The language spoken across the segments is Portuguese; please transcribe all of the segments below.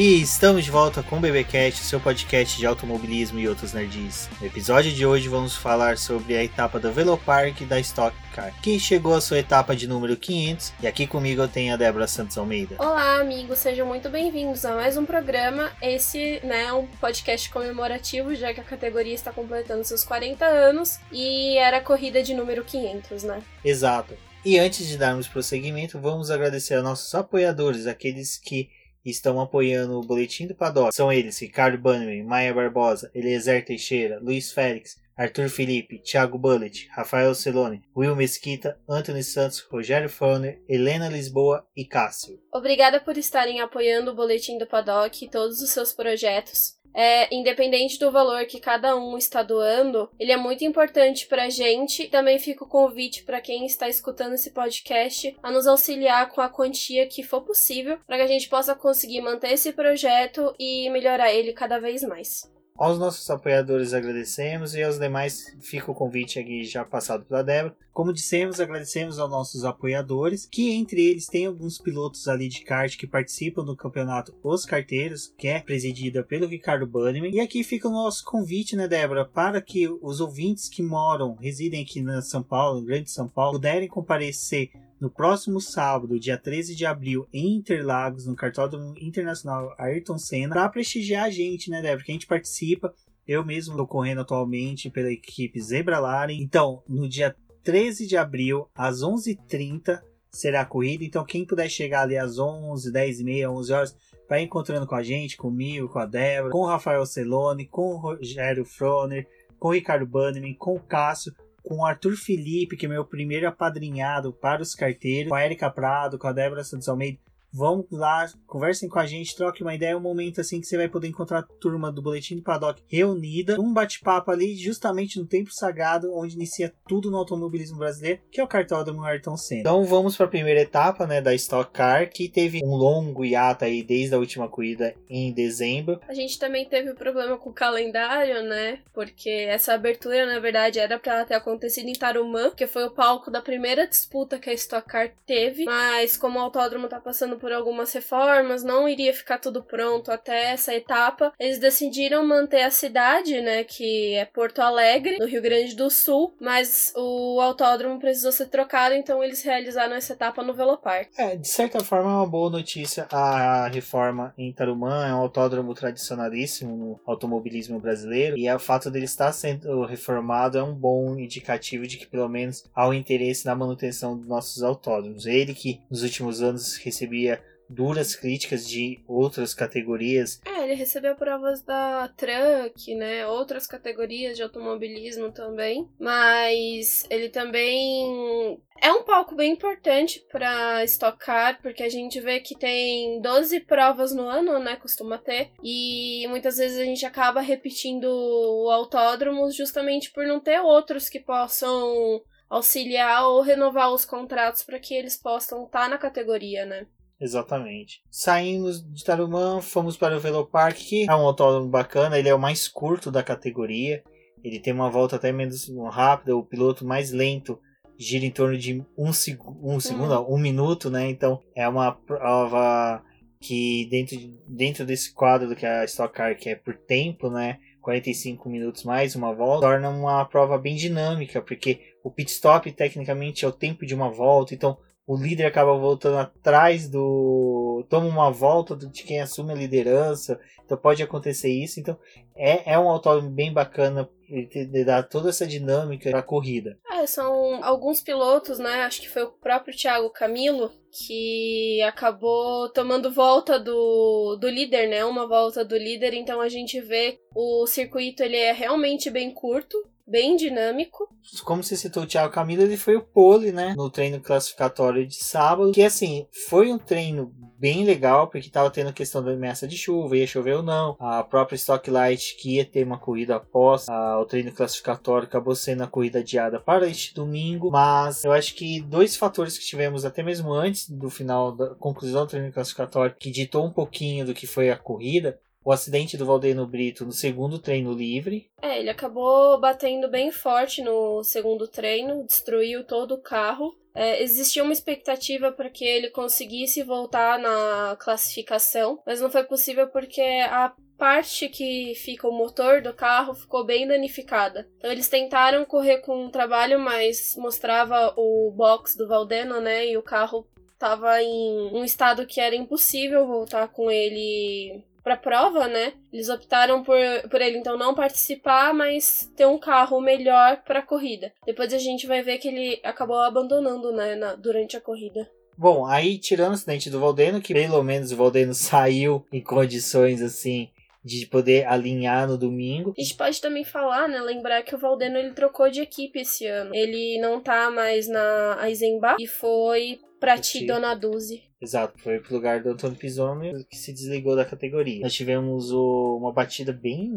E estamos de volta com o BBcast, seu podcast de automobilismo e outros nerds. No episódio de hoje vamos falar sobre a etapa do Velopark da Stock Car, que chegou à sua etapa de número 500. E aqui comigo eu tenho a Débora Santos Almeida. Olá, amigos, sejam muito bem-vindos a mais um programa. Esse né, é um podcast comemorativo, já que a categoria está completando seus 40 anos e era a corrida de número 500, né? Exato. E antes de darmos prosseguimento, vamos agradecer a nossos apoiadores, aqueles que estão apoiando o Boletim do Paddock. São eles Ricardo Bannerman, Maia Barbosa, Eliezer Teixeira, Luiz Félix, Arthur Felipe, Thiago Bullet, Rafael Celone, Will Mesquita, Anthony Santos, Rogério Froner, Helena Lisboa e Cássio. Obrigada por estarem apoiando o Boletim do Paddock e todos os seus projetos. É, independente do valor que cada um está doando, ele é muito importante para a gente. Também fica o convite para quem está escutando esse podcast a nos auxiliar com a quantia que for possível para que a gente possa conseguir manter esse projeto e melhorar ele cada vez mais. Aos nossos apoiadores agradecemos e aos demais fica o convite aqui já passado pela Débora. Como dissemos, agradecemos aos nossos apoiadores, que entre eles tem alguns pilotos ali de kart que participam do campeonato Os Carteiros, que é presidida pelo Ricardo Bannerman. E aqui fica o nosso convite, né, Débora, para que os ouvintes que moram, residem aqui na São Paulo, no Grande São Paulo, puderem comparecer no próximo sábado, dia 13 de abril, em Interlagos, no Cartódromo Internacional Ayrton Senna, para prestigiar a gente, né, Débora? Porque a gente participa. Eu mesmo estou correndo atualmente pela equipe Zebra Laren. Então, no dia 13 de abril, às 11h30, será a corrida. Então, quem puder chegar ali às 11, 10 e meia, 11 horas, vai encontrando com a gente, comigo, com a Débora, com o Rafael Celone, com o Rogério Froner, com o Ricardo Bannerman, com o Cássio com o Arthur Felipe, que é meu primeiro apadrinhado para os carteiros, com a Erika Prado, com a Débora Santos Almeida. Vão lá, conversem com a gente, troquem uma ideia. É um momento assim que você vai poder encontrar a turma do Boletim do Paddock reunida. Um bate-papo ali, justamente no tempo sagrado, onde inicia tudo no automobilismo brasileiro, que é o cartódromo Ayrton Senna. Então vamos para a primeira etapa né, da Stock Car, que teve um longo hiato aí desde a última corrida em dezembro. A gente também teve problema com o calendário, né? Porque essa abertura, na verdade, era para ter acontecido em Tarumã, que foi o palco da primeira disputa que a Stock Car teve. Mas como o autódromo tá passando por algumas reformas, não iria ficar tudo pronto até essa etapa. Eles decidiram manter a cidade, né, que é Porto Alegre, no Rio Grande do Sul, mas o autódromo precisou ser trocado, então eles realizaram essa etapa no Velopar. É, de certa forma é uma boa notícia a reforma em Tarumã, é um autódromo tradicionalíssimo no automobilismo brasileiro, e o fato dele estar sendo reformado é um bom indicativo de que pelo menos há um interesse na manutenção dos nossos autódromos. Ele que nos últimos anos recebia duras críticas de outras categorias. É, ele recebeu provas da Truck, né? Outras categorias de automobilismo também. Mas ele também é um palco bem importante para estocar, porque a gente vê que tem 12 provas no ano, né? Costuma ter. E muitas vezes a gente acaba repetindo o autódromo justamente por não ter outros que possam auxiliar ou renovar os contratos para que eles possam estar tá na categoria, né? Exatamente. Saímos de Tarumã, fomos para o Velopark, que é um autódromo bacana, ele é o mais curto da categoria. Ele tem uma volta até menos rápida, o piloto mais lento gira em torno de um, seg um segundo, uhum. um minuto, né? Então é uma prova que dentro, dentro desse quadro que a Stock Car que é por tempo, né? 45 minutos mais uma volta, torna uma prova bem dinâmica, porque o pit stop tecnicamente é o tempo de uma volta, então o líder acaba voltando atrás do. toma uma volta de quem assume a liderança. Então pode acontecer isso. Então é, é um autódromo bem bacana de dar toda essa dinâmica da corrida. É, são alguns pilotos, né? Acho que foi o próprio Thiago Camilo que acabou tomando volta do, do líder, né? Uma volta do líder. Então a gente vê o circuito ele é realmente bem curto bem dinâmico. Como você citou o Thiago Camilo, ele foi o pole, né, no treino classificatório de sábado, que assim, foi um treino bem legal, porque estava tendo questão da ameaça de chuva, ia chover ou não. A própria Stock Light, que ia ter uma corrida após a, o treino classificatório, acabou sendo a corrida adiada para este domingo. Mas eu acho que dois fatores que tivemos até mesmo antes do final da conclusão do treino classificatório, que ditou um pouquinho do que foi a corrida, o acidente do Valdeno Brito no segundo treino livre. É, ele acabou batendo bem forte no segundo treino, destruiu todo o carro. É, existia uma expectativa para que ele conseguisse voltar na classificação, mas não foi possível porque a parte que fica o motor do carro ficou bem danificada. Então eles tentaram correr com um trabalho, mas mostrava o box do Valdeno, né? E o carro estava em um estado que era impossível voltar com ele para prova, né? Eles optaram por, por ele então não participar, mas ter um carro melhor para a corrida. Depois a gente vai ver que ele acabou abandonando, né, na, durante a corrida. Bom, aí tirando o acidente do Valdeno, que pelo menos o Valdeno saiu em condições assim de poder alinhar no domingo. A gente pode também falar, né, lembrar que o Valdeno ele trocou de equipe esse ano. Ele não tá mais na Eisenbach e foi pra ti, Dona Duzi. Exato, foi pro lugar do Antônio Pisoni que se desligou da categoria. Nós tivemos o, uma batida bem.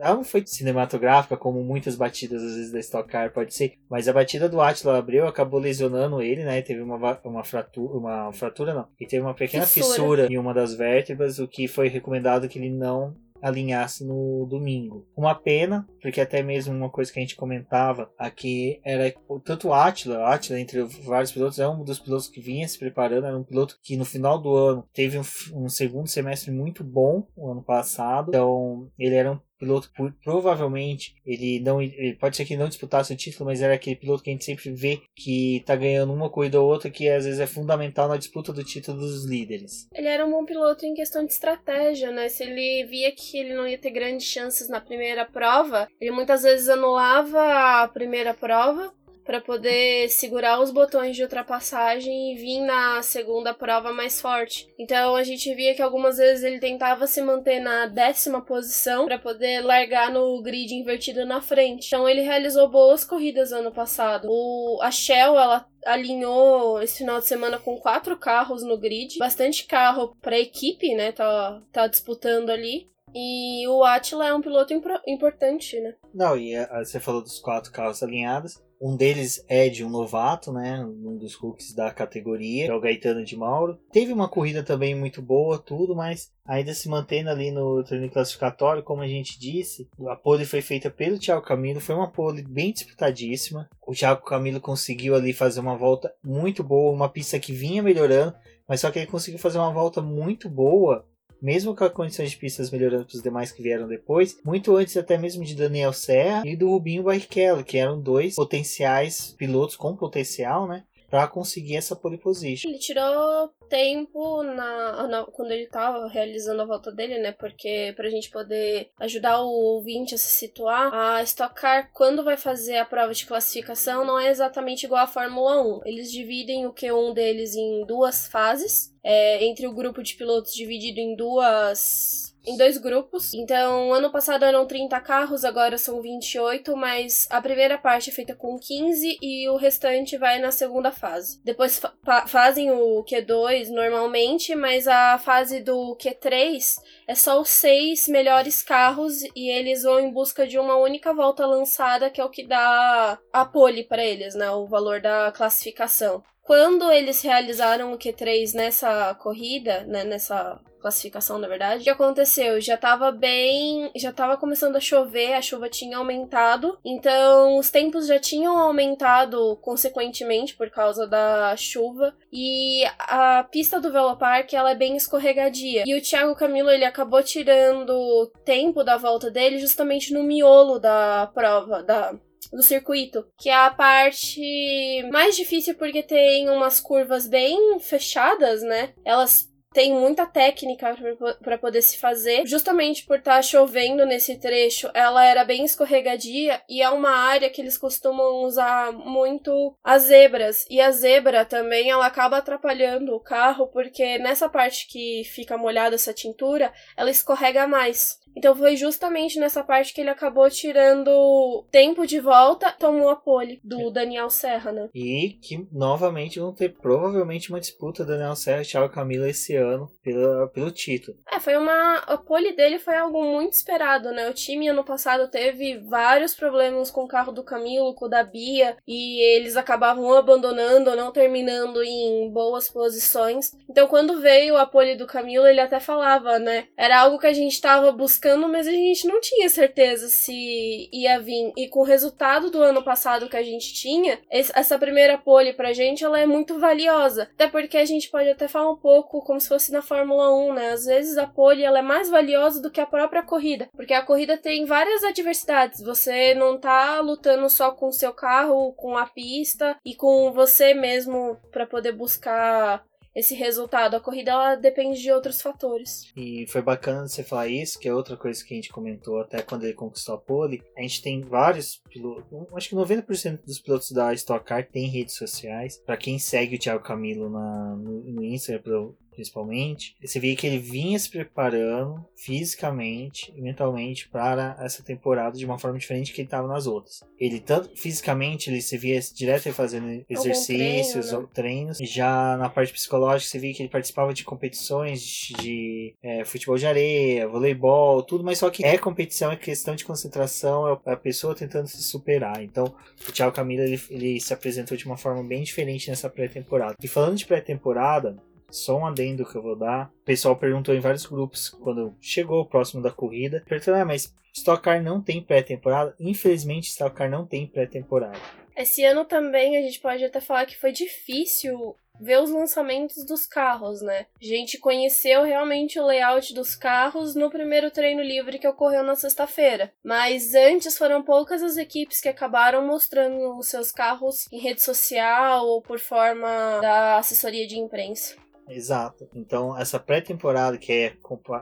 Ela não foi cinematográfica, como muitas batidas às vezes da Stock Car pode ser, mas a batida do Atila Abreu acabou lesionando ele, né? Teve uma, uma fratura, uma fratura não, e teve uma pequena fissura. fissura em uma das vértebras, o que foi recomendado que ele não alinhasse no domingo. Uma pena, porque até mesmo uma coisa que a gente comentava aqui era tanto Atila, Atila entre vários pilotos, é um dos pilotos que vinha se preparando, era um piloto que no final do ano teve um, um segundo semestre muito bom, o ano passado, então ele era um piloto provavelmente ele não ele pode ser que não disputasse o título, mas era aquele piloto que a gente sempre vê que tá ganhando uma corrida ou outra que às vezes é fundamental na disputa do título dos líderes. Ele era um bom piloto em questão de estratégia, né? Se ele via que ele não ia ter grandes chances na primeira prova, ele muitas vezes anulava a primeira prova para poder segurar os botões de ultrapassagem e vir na segunda prova mais forte. Então a gente via que algumas vezes ele tentava se manter na décima posição para poder largar no grid invertido na frente. Então ele realizou boas corridas ano passado. O, a Shell ela alinhou esse final de semana com quatro carros no grid, bastante carro para equipe, né? Tá, tá disputando ali. E o Atila é um piloto importante, né? Não, e a, você falou dos quatro carros alinhados. Um deles é de um novato, né? Um dos rookies da categoria, é o Gaetano de Mauro. Teve uma corrida também muito boa, tudo, mas ainda se mantendo ali no treino classificatório, como a gente disse. A pole foi feita pelo Thiago Camilo, foi uma pole bem disputadíssima. O Thiago Camilo conseguiu ali fazer uma volta muito boa, uma pista que vinha melhorando, mas só que ele conseguiu fazer uma volta muito boa mesmo com as condições de pistas melhorando para os demais que vieram depois, muito antes até mesmo de Daniel Serra e do Rubinho Barrichello, que eram dois potenciais pilotos com potencial, né? Para conseguir essa pole position. Ele tirou tempo na, na, quando ele tava realizando a volta dele, né? Porque pra gente poder ajudar o ouvinte a se situar, a Stock Car, quando vai fazer a prova de classificação, não é exatamente igual à Fórmula 1. Eles dividem o Q1 deles em duas fases, é, entre o grupo de pilotos dividido em duas em dois grupos. Então, ano passado eram 30 carros, agora são 28, mas a primeira parte é feita com 15 e o restante vai na segunda fase. Depois fa fazem o Q2 normalmente, mas a fase do Q3 é só os seis melhores carros e eles vão em busca de uma única volta lançada, que é o que dá a pole para eles, né? O valor da classificação. Quando eles realizaram o Q3 nessa corrida, né, nessa classificação, na verdade, o que aconteceu? Já tava bem. Já tava começando a chover, a chuva tinha aumentado, então os tempos já tinham aumentado consequentemente por causa da chuva. E a pista do Velopark ela é bem escorregadia. E o Thiago Camilo ele acabou tirando tempo da volta dele justamente no miolo da prova, da, do circuito, que é a parte mais difícil porque tem umas curvas bem fechadas, né? Elas tem muita técnica para poder se fazer. Justamente por estar tá chovendo nesse trecho, ela era bem escorregadia e é uma área que eles costumam usar muito as zebras. E a zebra também ela acaba atrapalhando o carro porque nessa parte que fica molhada essa tintura, ela escorrega mais. Então foi justamente nessa parte que ele acabou tirando tempo de volta, tomou a pole do Daniel Serra, né? E que novamente vão ter provavelmente uma disputa Daniel Serra e Thiago Camilo esse ano pelo, pelo título. É, foi uma. A pole dele foi algo muito esperado, né? O time ano passado teve vários problemas com o carro do Camilo, com o da Bia, e eles acabavam abandonando ou não terminando em boas posições. Então, quando veio a pole do Camilo, ele até falava, né? Era algo que a gente estava buscando, mas a gente não tinha certeza se ia vir. E com o resultado do ano passado que a gente tinha, essa primeira pole pra gente ela é muito valiosa. Até porque a gente pode até falar um pouco como se fosse na Fórmula 1, né? Às vezes a pole ela é mais valiosa do que a própria corrida, porque a corrida tem várias adversidades. Você não tá lutando só com o seu carro, com a pista e com você mesmo para poder buscar esse resultado. A corrida ela depende de outros fatores. E foi bacana você falar isso, que é outra coisa que a gente comentou até quando ele conquistou a pole. A gente tem vários pilotos, acho que 90% dos pilotos da Stock Car tem redes sociais. Para quem segue o Thiago Camilo na, no, no Instagram, principalmente, você via que ele vinha se preparando fisicamente e mentalmente para essa temporada de uma forma diferente que ele estava nas outras. Ele tanto fisicamente ele se via direto fazendo exercícios treino, né? ou treinos, já na parte psicológica você via que ele participava de competições de é, futebol de areia, voleibol, tudo, mas só que é competição, é questão de concentração, é a pessoa tentando se superar. Então, o Thiago Camilo ele, ele se apresentou de uma forma bem diferente nessa pré-temporada. E falando de pré-temporada, só um adendo que eu vou dar. O pessoal perguntou em vários grupos quando chegou próximo da corrida. Perguntou, ah, mas Stock Car não tem pré-temporada? Infelizmente, Stock Car não tem pré-temporada. Esse ano também a gente pode até falar que foi difícil ver os lançamentos dos carros, né? A gente conheceu realmente o layout dos carros no primeiro treino livre que ocorreu na sexta-feira. Mas antes foram poucas as equipes que acabaram mostrando os seus carros em rede social ou por forma da assessoria de imprensa. Exato. Então, essa pré-temporada que é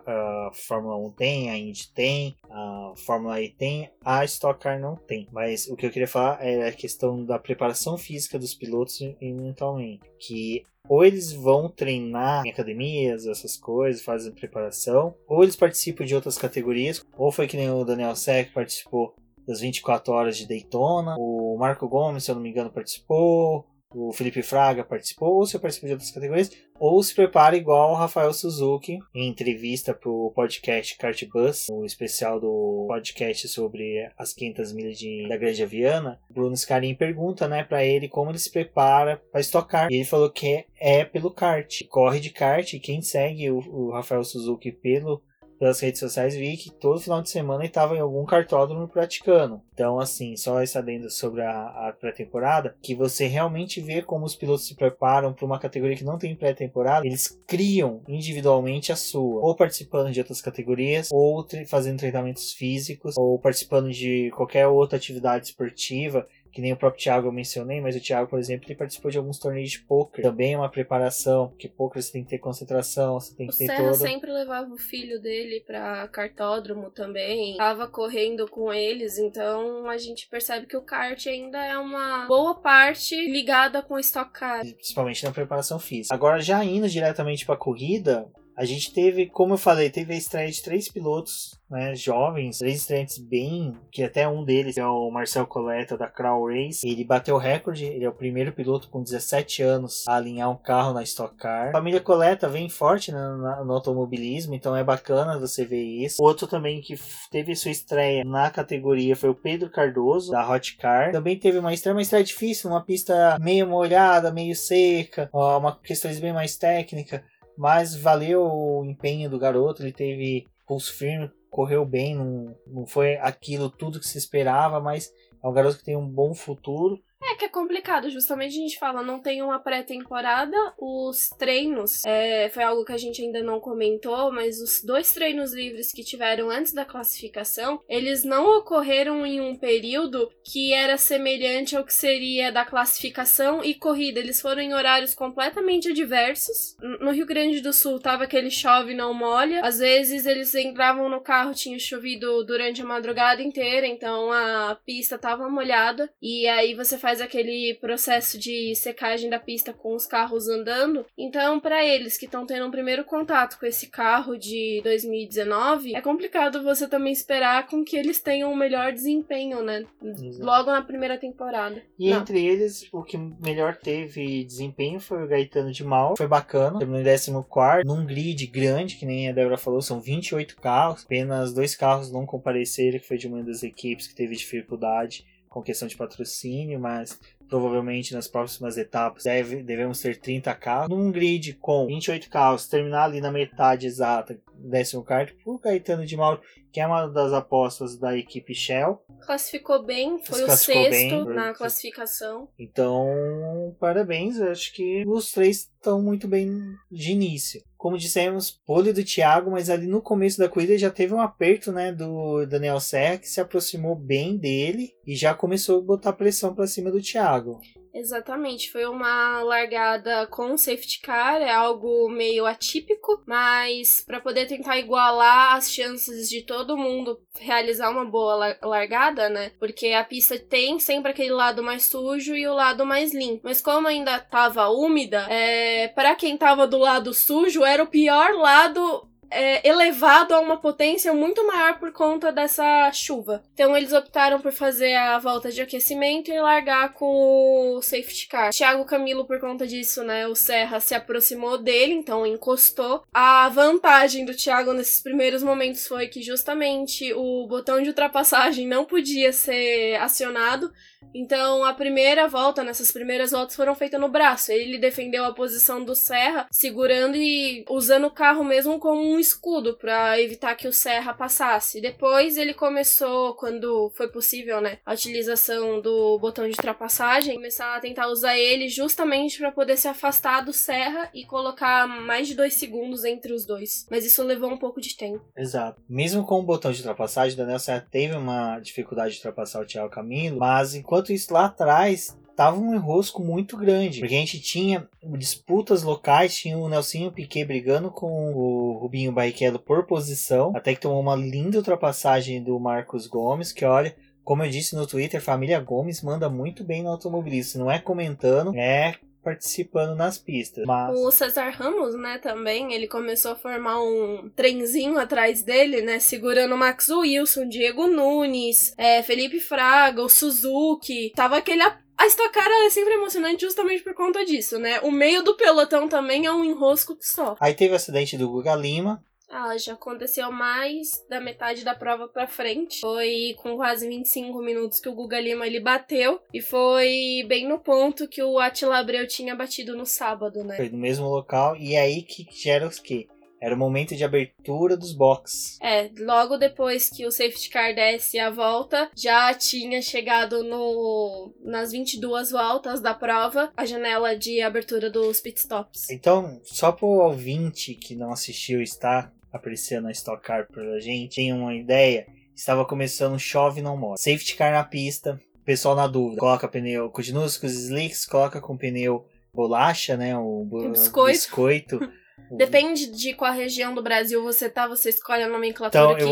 a Fórmula 1 tem, a Indy tem, a Fórmula E tem, a Stock Car não tem. Mas o que eu queria falar é a questão da preparação física dos pilotos e mentalmente. Que ou eles vão treinar em academias, essas coisas, fazem preparação, ou eles participam de outras categorias, ou foi que nem o Daniel Seck participou das 24 horas de Daytona, o Marco Gomes, se eu não me engano, participou, o Felipe Fraga participou, ou se participou de outras categorias, ou se prepara igual o Rafael Suzuki em entrevista para o podcast Kart Bus, o especial do podcast sobre as 500 milhas de, da Grande Aviana. Bruno Scarin pergunta, né, para ele como ele se prepara para estocar. E ele falou que é, é pelo kart, corre de kart. E quem segue o, o Rafael Suzuki pelo pelas redes sociais vi que todo final de semana ele estava em algum cartódromo praticando. Então, assim, só esse adendo sobre a, a pré-temporada, que você realmente vê como os pilotos se preparam para uma categoria que não tem pré-temporada, eles criam individualmente a sua, ou participando de outras categorias, ou fazendo treinamentos físicos, ou participando de qualquer outra atividade esportiva que nem o próprio Thiago eu mencionei, mas o Thiago, por exemplo, ele participou de alguns torneios de poker. Também é uma preparação, porque poker você tem que ter concentração, você tem que o ter Serra toda... sempre levava o filho dele para cartódromo também, tava correndo com eles, então a gente percebe que o kart ainda é uma boa parte ligada com o Stock Car. Principalmente na preparação física. Agora, já indo diretamente para corrida, a gente teve, como eu falei, teve a estreia de três pilotos né, jovens, três estreantes bem, que até um deles é o Marcel Coleta da Crow Race. Ele bateu o recorde, ele é o primeiro piloto com 17 anos a alinhar um carro na Stock Car. A família Coleta vem forte né, no automobilismo, então é bacana você ver isso. Outro também que teve sua estreia na categoria foi o Pedro Cardoso da Hot Car. Também teve uma estreia, uma estreia difícil, uma pista meio molhada, meio seca, uma questões bem mais técnica. Mas valeu o empenho do garoto, ele teve pulso firme, correu bem, não, não foi aquilo tudo que se esperava, mas é um garoto que tem um bom futuro é que é complicado, justamente a gente fala, não tem uma pré-temporada, os treinos, é, foi algo que a gente ainda não comentou, mas os dois treinos livres que tiveram antes da classificação, eles não ocorreram em um período que era semelhante ao que seria da classificação e corrida, eles foram em horários completamente adversos. No Rio Grande do Sul tava aquele chove não molha, às vezes eles entravam no carro, tinha chovido durante a madrugada inteira, então a pista tava molhada, e aí você faz aquele processo de secagem da pista com os carros andando. Então, para eles que estão tendo um primeiro contato com esse carro de 2019, é complicado você também esperar com que eles tenham um melhor desempenho, né? Exato. Logo na primeira temporada. E Não. entre eles, o que melhor teve desempenho foi o Gaetano de Mal. Foi bacana. Terminou em 14 num grid grande, que nem a Débora falou, são 28 carros. Apenas dois carros não compareceram, que foi de uma das equipes que teve dificuldade com questão de patrocínio, mas provavelmente nas próximas etapas deve, devemos ter 30 carros. Num grid com 28 carros, terminar ali na metade exata, décimo quarto, o Caetano de Mauro, que é uma das apostas da equipe Shell. Classificou bem, foi o sexto bem, na classificação. Então, parabéns, acho que os três estão muito bem de início como dissemos, pole do Thiago, mas ali no começo da corrida já teve um aperto, né, do Daniel Serra que se aproximou bem dele e já começou a botar pressão para cima do Thiago. Exatamente, foi uma largada com safety car, é algo meio atípico, mas para poder tentar igualar as chances de todo mundo realizar uma boa largada, né? Porque a pista tem sempre aquele lado mais sujo e o lado mais limpo. Mas como ainda tava úmida, é, para quem tava do lado sujo, era o pior lado é, elevado a uma potência muito maior por conta dessa chuva. Então eles optaram por fazer a volta de aquecimento e largar com o safety car. Thiago Camilo, por conta disso, né, o Serra se aproximou dele, então encostou. A vantagem do Thiago nesses primeiros momentos foi que justamente o botão de ultrapassagem não podia ser acionado. Então, a primeira volta, nessas primeiras voltas, foram feitas no braço. Ele defendeu a posição do Serra, segurando e usando o carro mesmo como um escudo para evitar que o Serra passasse. Depois, ele começou, quando foi possível, né, a utilização do botão de ultrapassagem, começar a tentar usar ele justamente para poder se afastar do Serra e colocar mais de dois segundos entre os dois. Mas isso levou um pouco de tempo. Exato. Mesmo com o botão de ultrapassagem, Daniel Serra teve uma dificuldade de ultrapassar o Thiago Camilo, mas enquanto Enquanto isso, lá atrás, tava um enrosco muito grande. Porque a gente tinha disputas locais, tinha o Nelsinho Piquet brigando com o Rubinho Barrichello por posição, até que tomou uma linda ultrapassagem do Marcos Gomes, que olha, como eu disse no Twitter, família Gomes manda muito bem no automobilismo. Não é comentando, é participando nas pistas. Mas... O Cesar Ramos, né, também, ele começou a formar um trenzinho atrás dele, né, segurando o Max Wilson, Diego Nunes, é, Felipe Fraga, o Suzuki. Tava aquele a Stock Car é sempre emocionante justamente por conta disso, né? O meio do pelotão também é um enrosco só. Aí teve o acidente do Guga Lima, ah, já aconteceu mais da metade da prova pra frente. Foi com quase 25 minutos que o Guga Lima ele bateu. E foi bem no ponto que o Attila Abreu tinha batido no sábado, né? Foi no mesmo local. E é aí que gera os quê? Era o momento de abertura dos boxes. É, logo depois que o safety car desce a volta, já tinha chegado no nas 22 voltas da prova a janela de abertura dos pitstops. Então, só pro ouvinte que não assistiu está apreciando a Stock Car pra gente, tem uma ideia, estava começando Chove Não Morre. Safety Car na pista, pessoal na dúvida, coloca pneu, continua com os slicks, coloca com pneu bolacha, né, o, o biscoito. biscoito. Depende de qual região do Brasil você tá, você escolhe a nomenclatura então, que...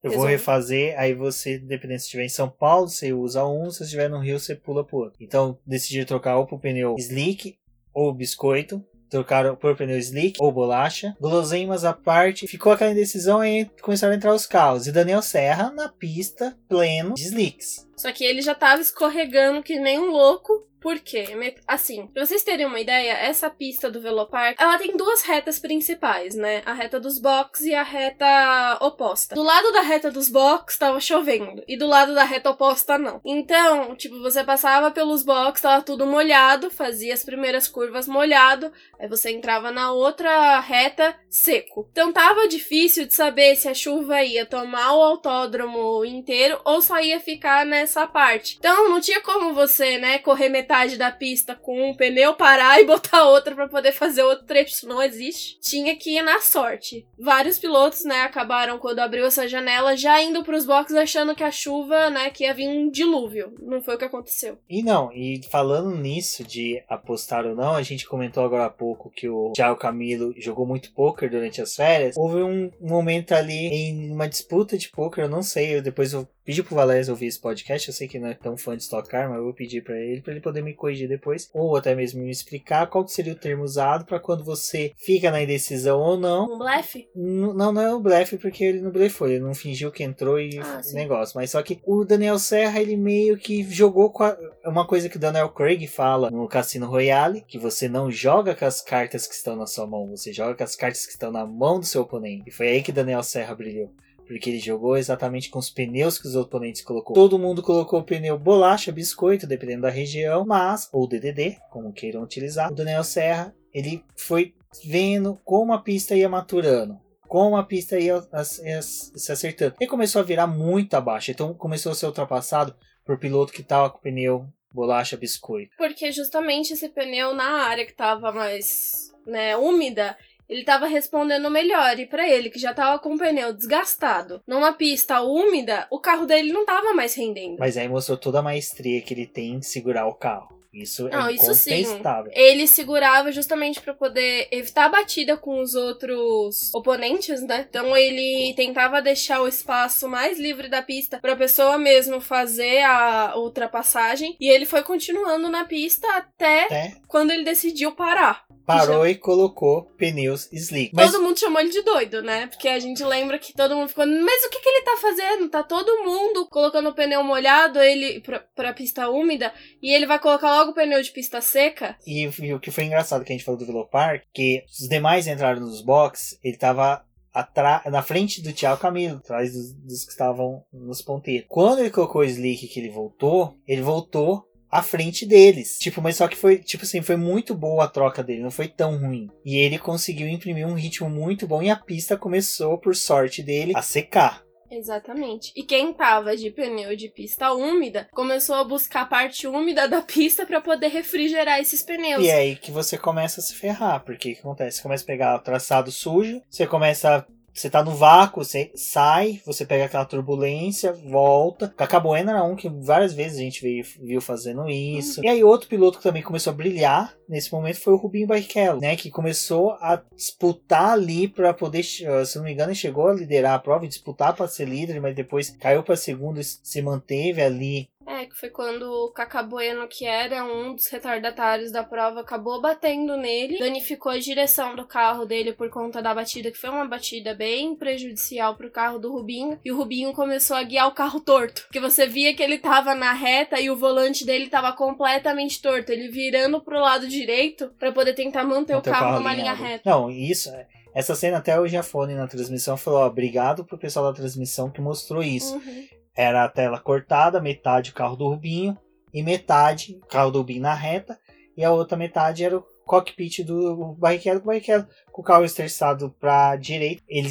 Eu vou, eu vou refazer, aí você, dependendo se estiver em São Paulo, você usa um, se estiver no Rio, você pula pro outro. Então, decidi trocar ou pro pneu slick ou biscoito, trocaram por pneu slick ou bolacha. Guloseimas à parte, ficou aquela indecisão e começaram a entrar os carros. E Daniel Serra na pista, pleno de slicks. Só que ele já tava escorregando que nem um louco. Por quê? Assim, pra vocês terem uma ideia, essa pista do Velopark, ela tem duas retas principais, né? A reta dos box e a reta oposta. Do lado da reta dos box tava chovendo e do lado da reta oposta não. Então, tipo, você passava pelos box, tava tudo molhado, fazia as primeiras curvas molhado, aí você entrava na outra reta seco. Então tava difícil de saber se a chuva ia tomar o autódromo inteiro ou só ia ficar nessa parte. Então não tinha como você, né, correr metade da pista com um pneu, parar e botar outra para poder fazer outro trecho. Isso não existe. Tinha que ir na sorte. Vários pilotos, né, acabaram quando abriu essa janela já indo pros boxes achando que a chuva, né, que ia vir um dilúvio. Não foi o que aconteceu. E não, e falando nisso de apostar ou não, a gente comentou agora há pouco que o Thiago Camilo jogou muito poker durante as férias. Houve um momento ali em uma disputa de poker, eu não sei, eu depois eu pedir pro Valério ouvir esse podcast. Eu sei que não é tão fã de Stock Car, mas eu vou pedir para ele para ele poder me corrigir depois, ou até mesmo me explicar qual seria o termo usado para quando você fica na indecisão ou não. Um blefe? Não, não é um blefe porque ele não blefou, ele não fingiu que entrou e ah, negócio. Mas só que o Daniel Serra, ele meio que jogou com a, uma coisa que o Daniel Craig fala no Cassino Royale, que você não joga com as cartas que estão na sua mão, você joga com as cartas que estão na mão do seu oponente. E foi aí que Daniel Serra brilhou porque ele jogou exatamente com os pneus que os oponentes colocou. Todo mundo colocou o pneu bolacha, biscoito, dependendo da região, mas ou DDD, como queiram utilizar. O Daniel Serra, ele foi vendo como a pista ia maturando. Como a pista ia, se acertando. E começou a virar muito abaixo. Então começou a ser ultrapassado por piloto que estava com o pneu bolacha biscoito. Porque justamente esse pneu na área que estava mais né, úmida, ele estava respondendo melhor. E para ele, que já estava com o pneu desgastado, numa pista úmida, o carro dele não estava mais rendendo. Mas aí mostrou toda a maestria que ele tem de segurar o carro. Isso não, é isso sim. Ele segurava justamente para poder evitar a batida com os outros oponentes, né? Então ele tentava deixar o espaço mais livre da pista para a pessoa mesmo fazer a ultrapassagem e ele foi continuando na pista até é. quando ele decidiu parar parou e colocou pneus slick. Mas... Todo mundo chamou ele de doido, né? Porque a gente lembra que todo mundo ficou, mas o que, que ele tá fazendo? Tá todo mundo colocando o pneu molhado ele pra, pra pista úmida e ele vai colocar logo o pneu de pista seca. E, e o que foi engraçado que a gente falou do Velopar, que os demais entraram nos boxes, ele tava na frente do Thiago Camilo, atrás dos, dos, que estavam nos ponteiros. Quando ele colocou o slick que ele voltou, ele voltou à frente deles. Tipo, mas só que foi, tipo assim, foi muito boa a troca dele, não foi tão ruim. E ele conseguiu imprimir um ritmo muito bom e a pista começou, por sorte dele, a secar. Exatamente. E quem tava de pneu de pista úmida começou a buscar a parte úmida da pista para poder refrigerar esses pneus. E é aí que você começa a se ferrar, porque o que acontece? Você começa a pegar o traçado sujo, você começa a você tá no vácuo, você sai, você pega aquela turbulência, volta. Cacabuena era um que várias vezes a gente veio, viu fazendo isso. E aí outro piloto que também começou a brilhar nesse momento foi o Rubinho Barrichello, né? Que começou a disputar ali para poder, se não me engano, chegou a liderar a prova e disputar para ser líder, mas depois caiu para segundo e se manteve ali é, que foi quando o Cacabueno, que era um dos retardatários da prova, acabou batendo nele, danificou a direção do carro dele por conta da batida, que foi uma batida bem prejudicial pro carro do Rubinho, e o Rubinho começou a guiar o carro torto, porque você via que ele tava na reta e o volante dele tava completamente torto, ele virando pro lado direito para poder tentar manter, manter o carro, carro numa linha reta. Não, isso é essa cena até o Jafone na transmissão falou, ó, obrigado pro pessoal da transmissão que mostrou isso. Uhum. Era a tela cortada, metade o carro do Rubinho e metade o carro do Rubinho na reta, e a outra metade era o cockpit do Barrichello. O Barrichello com o carro estressado para direita, ele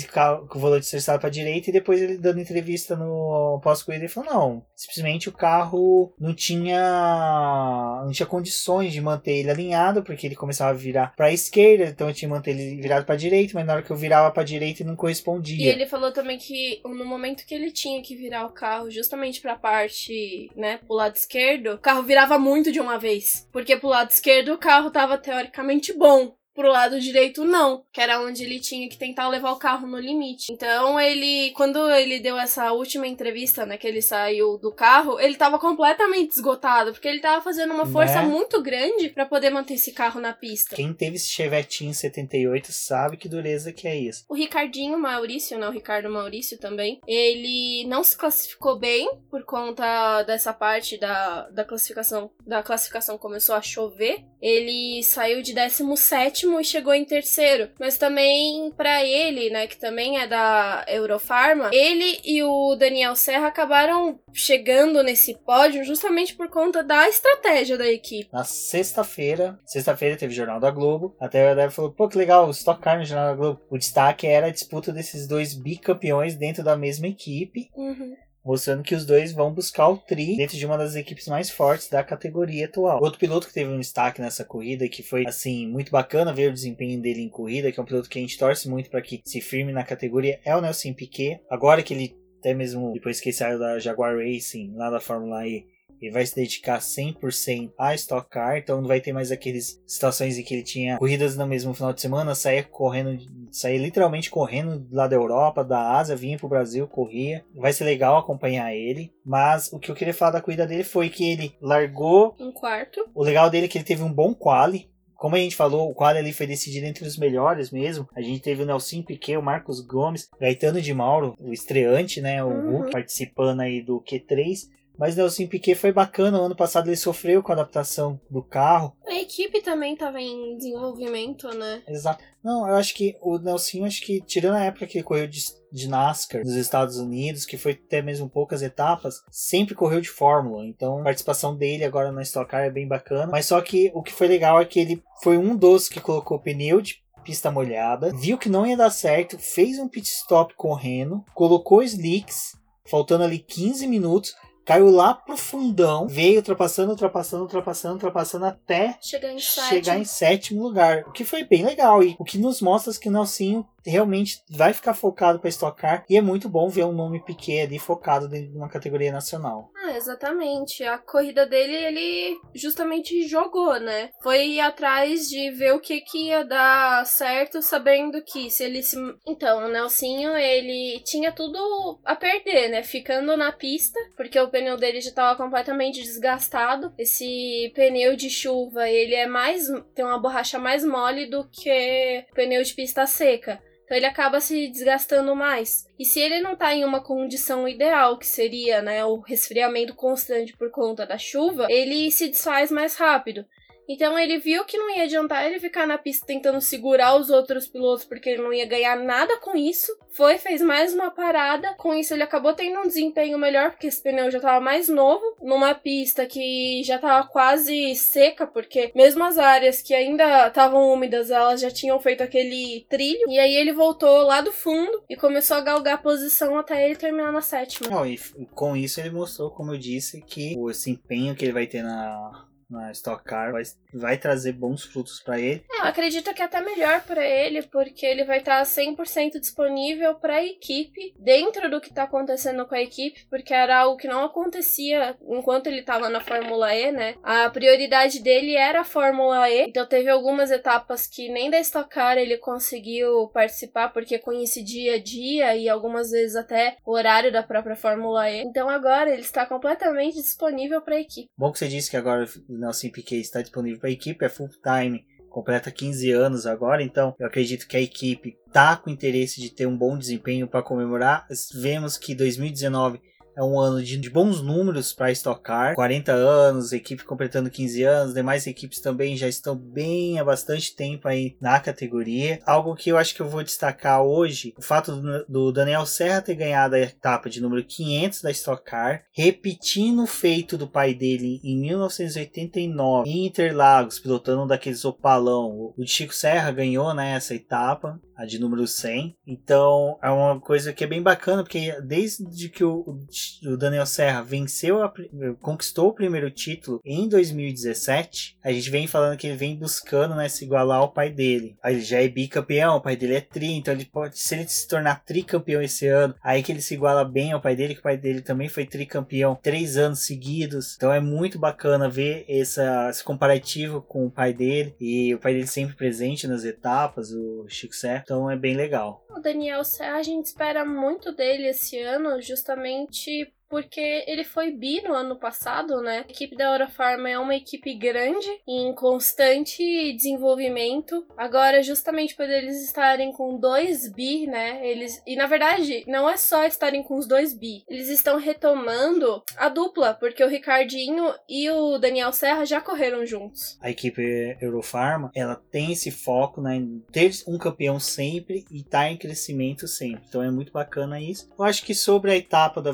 com o volante estressado para direita e depois ele dando entrevista no pós-corrida ele falou não, simplesmente o carro não tinha não tinha condições de manter ele alinhado porque ele começava a virar para a esquerda, então eu tinha que manter ele virado para direita, mas na hora que eu virava para direita ele não correspondia. E ele falou também que no momento que ele tinha que virar o carro justamente para a parte, né, pro lado esquerdo, o carro virava muito de uma vez, porque pro lado esquerdo o carro tava teoricamente bom, pro lado direito não, que era onde ele tinha que tentar levar o carro no limite. Então ele, quando ele deu essa última entrevista, né, que ele saiu do carro, ele tava completamente esgotado, porque ele tava fazendo uma força né? muito grande para poder manter esse carro na pista. Quem teve esse Chevetinho 78 sabe que dureza que é isso. O Ricardinho Maurício, né, o Ricardo Maurício também, ele não se classificou bem por conta dessa parte da, da classificação, da classificação começou a chover. Ele saiu de 17 último e chegou em terceiro. Mas também para ele, né, que também é da Eurofarma, ele e o Daniel Serra acabaram chegando nesse pódio justamente por conta da estratégia da equipe. Na sexta-feira, sexta-feira teve Jornal da Globo. Até o Débora falou: pô, que legal, Stock Car no Jornal da Globo. O destaque era a disputa desses dois bicampeões dentro da mesma equipe. Uhum mostrando que os dois vão buscar o tri dentro de uma das equipes mais fortes da categoria atual. Outro piloto que teve um destaque nessa corrida, que foi assim muito bacana ver o desempenho dele em corrida, que é um piloto que a gente torce muito para que se firme na categoria, é o Nelson Piquet. Agora que ele até mesmo depois que saiu da Jaguar Racing lá da Fórmula E ele vai se dedicar 100% a Stock Car, então não vai ter mais aquelas situações em que ele tinha corridas no mesmo final de semana, saía correndo, saía literalmente correndo lá da Europa, da Ásia, vinha pro Brasil, corria. Vai ser legal acompanhar ele, mas o que eu queria falar da corrida dele foi que ele largou um quarto. O legal dele é que ele teve um bom quali, como a gente falou, o quadro ali foi decidido entre os melhores mesmo. A gente teve o Nelson Piquet, o Marcos Gomes, Gaetano de Mauro, o estreante, né? O uhum. Hulk participando aí do Q3. Mas o Nelson Piquet foi bacana. O ano passado ele sofreu com a adaptação do carro. A equipe também estava em desenvolvimento, né? Exato. Não, eu acho que o Nelson, acho que tirando a época que ele correu de, de NASCAR nos Estados Unidos, que foi até mesmo poucas etapas, sempre correu de Fórmula. Então a participação dele agora na Stock Car é bem bacana. Mas só que o que foi legal é que ele foi um dos que colocou pneu de pista molhada, viu que não ia dar certo, fez um pit stop correndo, colocou slicks, faltando ali 15 minutos, caiu lá pro fundão, veio ultrapassando, ultrapassando, ultrapassando, ultrapassando até chegar em, chegar em sétimo lugar. O que foi bem legal e o que nos mostra que o Nelsinho realmente vai ficar focado para estocar e é muito bom ver um nome pequeno ali focado dentro de uma categoria nacional. Ah, exatamente. A corrida dele ele justamente jogou, né? Foi atrás de ver o que que ia dar certo, sabendo que se ele se Então, o Nelsinho, ele tinha tudo a perder, né? Ficando na pista, porque o pneu dele já estava completamente desgastado. Esse pneu de chuva, ele é mais tem uma borracha mais mole do que pneu de pista seca. Então ele acaba se desgastando mais. E se ele não tá em uma condição ideal, que seria, né, o resfriamento constante por conta da chuva, ele se desfaz mais rápido. Então ele viu que não ia adiantar ele ficar na pista tentando segurar os outros pilotos porque ele não ia ganhar nada com isso. Foi, fez mais uma parada. Com isso ele acabou tendo um desempenho melhor porque esse pneu já estava mais novo, numa pista que já estava quase seca porque mesmo as áreas que ainda estavam úmidas, elas já tinham feito aquele trilho. E aí ele voltou lá do fundo e começou a galgar a posição até ele terminar na sétima. Não, e com isso ele mostrou, como eu disse, que o desempenho que ele vai ter na na Stock Car vai, vai trazer bons frutos para ele. É, eu acredito que é até melhor para ele, porque ele vai estar tá 100% disponível para a equipe, dentro do que está acontecendo com a equipe, porque era algo que não acontecia enquanto ele estava na Fórmula E, né? A prioridade dele era a Fórmula E, então teve algumas etapas que nem da Stock Car ele conseguiu participar, porque coincidia a dia e algumas vezes até o horário da própria Fórmula E. Então agora ele está completamente disponível para a equipe. Bom que você disse que agora Nelson Piquet está disponível para a equipe, é full time, completa 15 anos agora, então eu acredito que a equipe está com interesse de ter um bom desempenho para comemorar. Vemos que 2019 é um ano de, de bons números para estocar. 40 anos, equipe completando 15 anos, demais equipes também já estão bem há bastante tempo aí na categoria. Algo que eu acho que eu vou destacar hoje, o fato do, do Daniel Serra ter ganhado a etapa de número 500 da Stock Car, repetindo o feito do pai dele em 1989 em Interlagos, pilotando daqueles opalão. O Chico Serra ganhou nessa né, etapa, a de número 100. Então é uma coisa que é bem bacana, porque desde que o, o Daniel Serra venceu, a, conquistou o primeiro título em 2017, a gente vem falando que ele vem buscando né, se igualar ao pai dele. Ele já é bicampeão, o pai dele é tri, então ele pode, se ele se tornar tricampeão esse ano, aí que ele se iguala bem ao pai dele, que o pai dele também foi tricampeão três anos seguidos. Então é muito bacana ver essa, esse comparativo com o pai dele e o pai dele sempre presente nas etapas, o Chico Serra. Então é bem legal. O Daniel a gente espera muito dele esse ano, justamente porque ele foi bi no ano passado, né? A equipe da Eurofarma é uma equipe grande em constante desenvolvimento. Agora, justamente por eles estarem com dois bi, né? Eles e na verdade não é só estarem com os dois bi, eles estão retomando a dupla, porque o Ricardinho e o Daniel Serra já correram juntos. A equipe Eurofarma, ela tem esse foco né, ter um campeão sempre e tá em crescimento sempre. Então é muito bacana isso. Eu acho que sobre a etapa da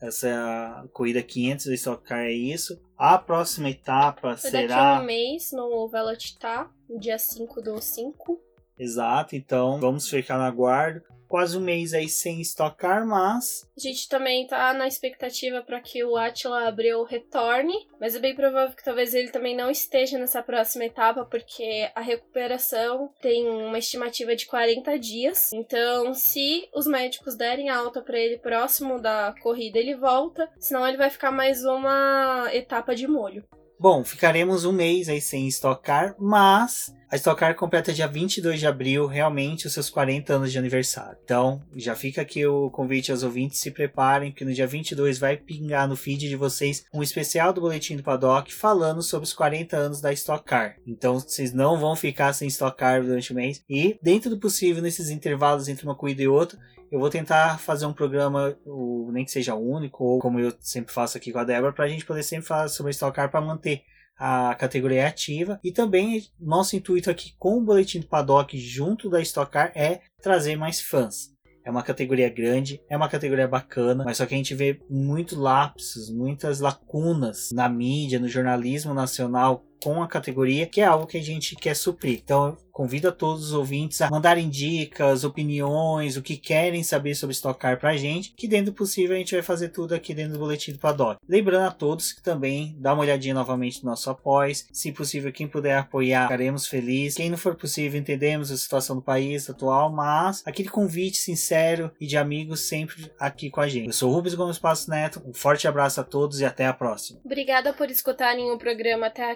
Essa corrida 500 do Stock Car é isso. A próxima etapa Foi será. Daqui a um mês no Velocitar, no dia 5 do 5. Exato, então vamos ficar no aguardo. Quase um mês aí sem estocar, mas. A gente também tá na expectativa para que o Atila Abreu retorne, mas é bem provável que talvez ele também não esteja nessa próxima etapa, porque a recuperação tem uma estimativa de 40 dias. Então, se os médicos derem alta para ele próximo da corrida, ele volta, senão ele vai ficar mais uma etapa de molho. Bom, ficaremos um mês aí sem estocar, mas a Stock Car completa dia 22 de abril, realmente, os seus 40 anos de aniversário. Então, já fica aqui o convite aos ouvintes, se preparem, porque no dia 22 vai pingar no feed de vocês um especial do Boletim do Paddock falando sobre os 40 anos da Stock Car. Então, vocês não vão ficar sem Stock Car durante o mês. E, dentro do possível, nesses intervalos entre uma corrida e outra, eu vou tentar fazer um programa, nem que seja único, ou como eu sempre faço aqui com a Débora, para a gente poder sempre falar sobre Stock Car para manter a categoria ativa. E também nosso intuito aqui com o Boletim do Paddock junto da Stock Car é trazer mais fãs. É uma categoria grande, é uma categoria bacana, mas só que a gente vê muito lapsos, muitas lacunas na mídia, no jornalismo nacional com a categoria, que é algo que a gente quer suprir. Então, convido a todos os ouvintes a mandarem dicas, opiniões, o que querem saber sobre Stock Car pra gente, que dentro do possível a gente vai fazer tudo aqui dentro do boletim do Paddock. Lembrando a todos que também dá uma olhadinha novamente no nosso apoio, se possível quem puder apoiar, ficaremos felizes. Quem não for possível, entendemos a situação do país atual, mas aquele convite sincero e de amigos sempre aqui com a gente. Eu sou Rubens Gomes Passos Neto, um forte abraço a todos e até a próxima. Obrigada por escutarem o programa até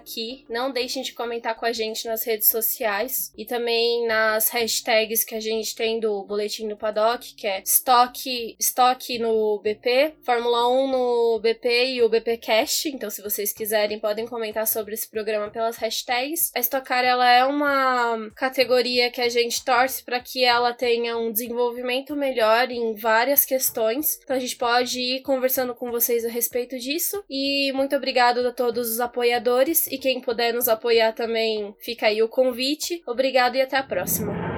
Não deixem de comentar com a gente nas redes sociais e também nas hashtags que a gente tem do Boletim do Paddock, que é estoque, estoque no BP, Fórmula 1 no BP e o BP Cash. Então, se vocês quiserem, podem comentar sobre esse programa pelas hashtags. A Estocar ela é uma categoria que a gente torce para que ela tenha um desenvolvimento melhor em várias questões. Então, a gente pode ir conversando com vocês a respeito disso. E muito obrigado a todos os apoiadores e quem puder nos apoiar também, fica aí o convite. Obrigado e até a próxima.